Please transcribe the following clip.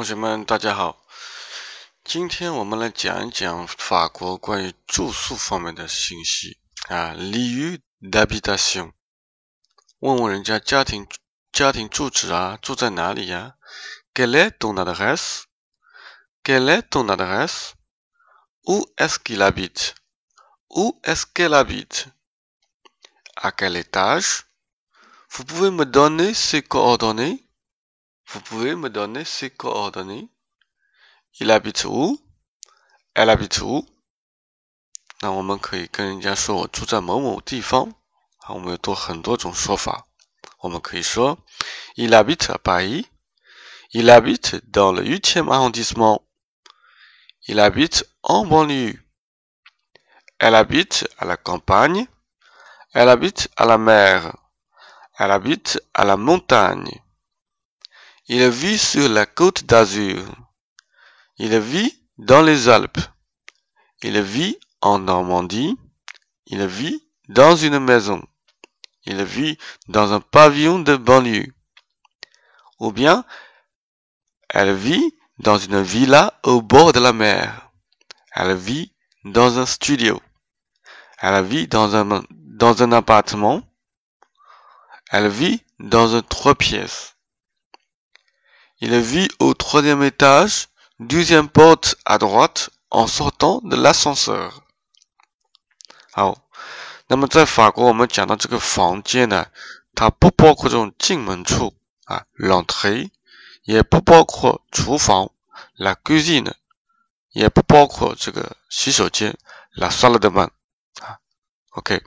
同学们，大家好。今天我们来讲一讲法国关于住宿方面的信息啊，lieu d'habitation。问问人家家庭家庭住址啊，住在哪里呀？Quelle est ton adresse？Quelle est ton adresse？Où est-ce qu'il habite？Où est-ce qu'elle habite？À quel étage？Vous pouvez me donner ses coordonnées？coordonnées？Vous pouvez me donner ses coordonnées? Il habite où? Elle habite où? 那我们可以跟人家说我住在某某地方，啊，我们有多很多种说法。我们可以说，Il habite à Paris. Il habite dans le huitième arrondissement. Il habite en banlieue. Elle habite à la campagne. Elle habite à la mer. Elle habite à la montagne. Il vit sur la côte d'Azur. Il vit dans les Alpes. Il vit en Normandie. Il vit dans une maison. Il vit dans un pavillon de banlieue. Ou bien, elle vit dans une villa au bord de la mer. Elle vit dans un studio. Elle vit dans un, appartement. Elle vit dans un trois pièces. Il vit au troisième étage, deuxième porte à droite en sortant de l'ascenseur。好，那么在法国，我们讲到这个房间呢，它不包括这种进门处啊，l'entrée，也不包括厨房，la cuisine，也不包括这个洗手间，la salle de bain。啊，OK。